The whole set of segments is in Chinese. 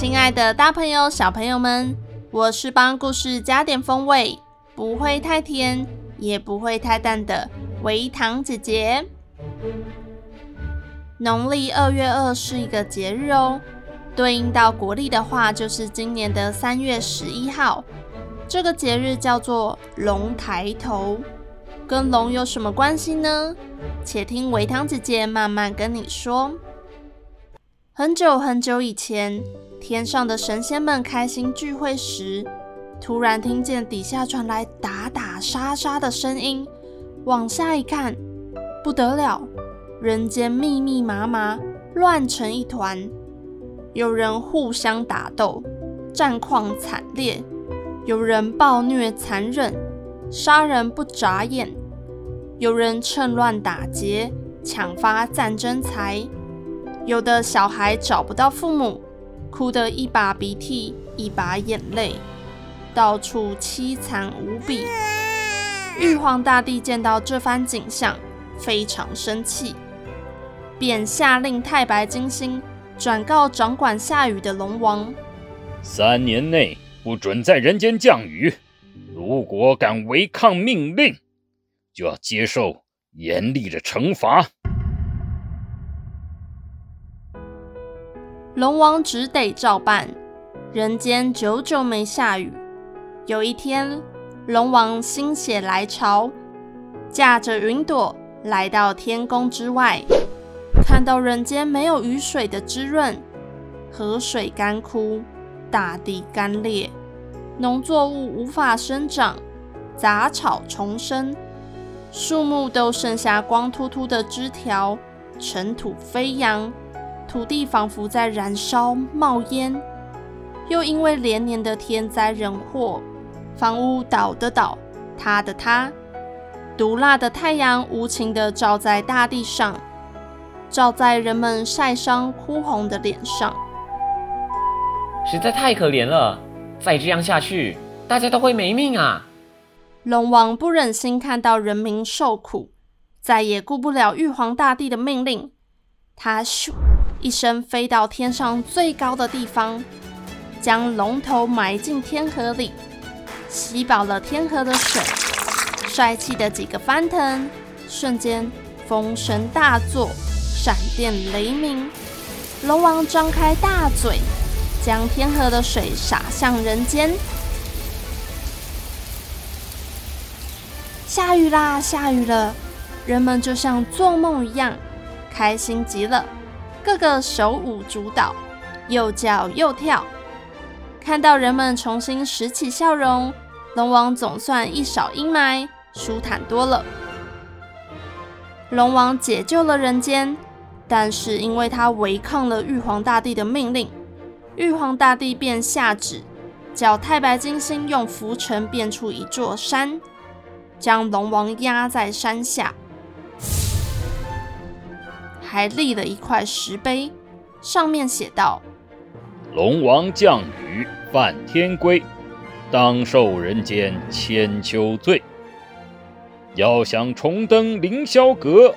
亲爱的大朋友、小朋友们，我是帮故事加点风味，不会太甜，也不会太淡的维糖姐姐。农历二月二是一个节日哦，对应到国历的话，就是今年的三月十一号。这个节日叫做龙抬头，跟龙有什么关系呢？且听维糖姐姐慢慢跟你说。很久很久以前，天上的神仙们开心聚会时，突然听见底下传来打打杀杀的声音。往下一看，不得了，人间密密麻麻，乱成一团。有人互相打斗，战况惨烈；有人暴虐残忍，杀人不眨眼；有人趁乱打劫，抢发战争财。有的小孩找不到父母，哭得一把鼻涕一把眼泪，到处凄惨无比。玉皇大帝见到这番景象，非常生气，便下令太白金星转告掌管下雨的龙王：三年内不准在人间降雨，如果敢违抗命令，就要接受严厉的惩罚。龙王只得照办，人间久久没下雨。有一天，龙王心血来潮，驾着云朵来到天宫之外，看到人间没有雨水的滋润，河水干枯，大地干裂，农作物无法生长，杂草丛生，树木都剩下光秃秃的枝条，尘土飞扬。土地仿佛在燃烧冒烟，又因为连年的天灾人祸，房屋倒的倒，塌的塌，毒辣的太阳无情地照在大地上，照在人们晒伤哭红的脸上，实在太可怜了。再这样下去，大家都会没命啊！龙王不忍心看到人民受苦，再也顾不了玉皇大帝的命令，他咻。一声飞到天上最高的地方，将龙头埋进天河里，吸饱了天河的水，帅气的几个翻腾，瞬间风声大作，闪电雷鸣。龙王张开大嘴，将天河的水洒向人间。下雨啦，下雨了，人们就像做梦一样，开心极了。个个手舞足蹈，又叫又跳。看到人们重新拾起笑容，龙王总算一扫阴霾，舒坦多了。龙王解救了人间，但是因为他违抗了玉皇大帝的命令，玉皇大帝便下旨，叫太白金星用浮尘变出一座山，将龙王压在山下。还立了一块石碑，上面写道：“龙王降雨犯天规，当受人间千秋罪。要想重登凌霄阁，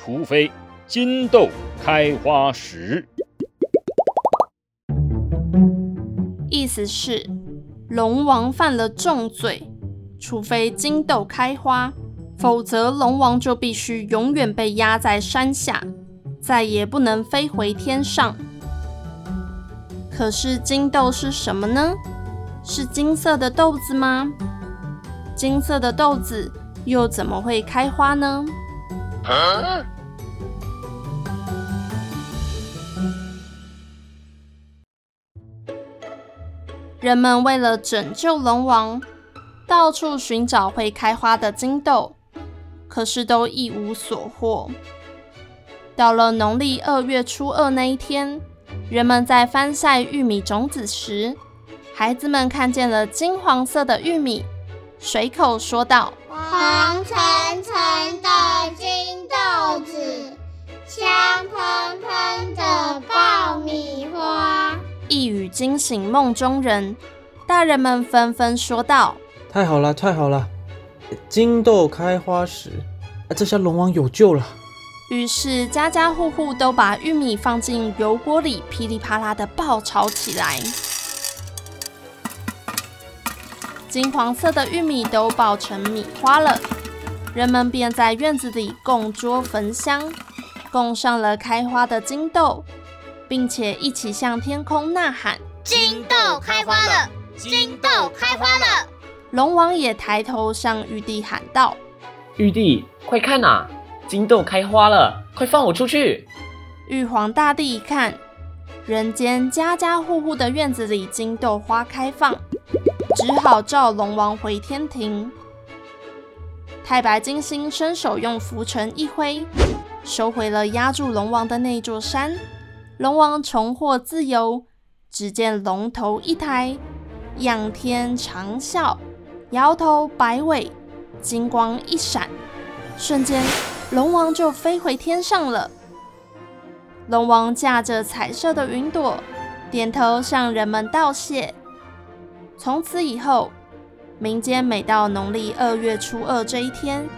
除非金豆开花时。”意思是龙王犯了重罪，除非金豆开花，否则龙王就必须永远被压在山下。再也不能飞回天上。可是金豆是什么呢？是金色的豆子吗？金色的豆子又怎么会开花呢？人们为了拯救龙王，到处寻找会开花的金豆，可是都一无所获。到了农历二月初二那一天，人们在翻晒玉米种子时，孩子们看见了金黄色的玉米，随口说道：“黄澄澄的金豆子，香喷喷的爆米花。”一语惊醒梦中人，大人们纷纷说道：“太好了，太好了！金豆开花时，啊，这下龙王有救了。”于是家家户户都把玉米放进油锅里，噼里啪啦的爆炒起来。金黄色的玉米都爆成米花了，人们便在院子里供桌焚香，供上了开花的金豆。并且一起向天空呐喊：“金豆开花了！金豆开花了！”龙王也抬头向玉帝喊道：“玉帝，快看呐，金豆开花了！快放我出去！”玉皇大帝一看，人间家家户户的院子里金豆花开放，只好召龙王回天庭。太白金星伸手用拂尘一挥，收回了压住龙王的那座山。龙王重获自由，只见龙头一抬，仰天长啸，摇头摆尾，金光一闪，瞬间龙王就飞回天上了。龙王驾着彩色的云朵，点头向人们道谢。从此以后，民间每到农历二月初二这一天，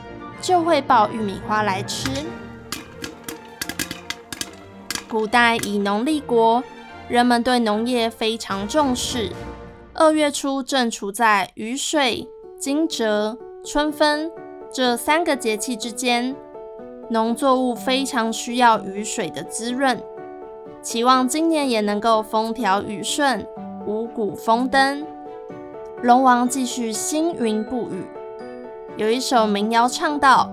就会爆玉米花来吃。古代以农立国，人们对农业非常重视。二月初正处在雨水、惊蛰、春分这三个节气之间，农作物非常需要雨水的滋润。期望今年也能够风调雨顺、五谷丰登。龙王继续星云布雨，有一首民谣唱道：“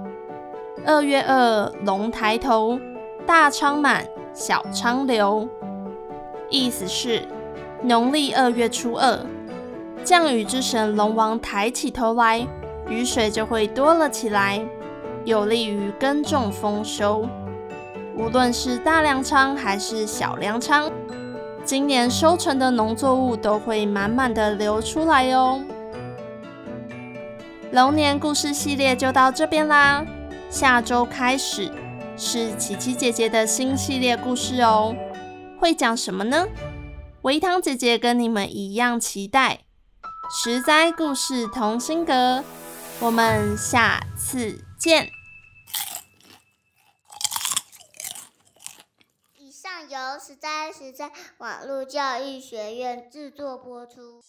二月二，龙抬头，大仓满。”小仓流，意思是农历二月初二，降雨之神龙王抬起头来，雨水就会多了起来，有利于耕种丰收。无论是大粮仓还是小粮仓，今年收成的农作物都会满满的流出来哦。龙年故事系列就到这边啦，下周开始。是琪琪姐姐的新系列故事哦，会讲什么呢？维糖姐姐跟你们一样期待。十灾故事同心阁，我们下次见。以上由十灾十灾网络教育学院制作播出。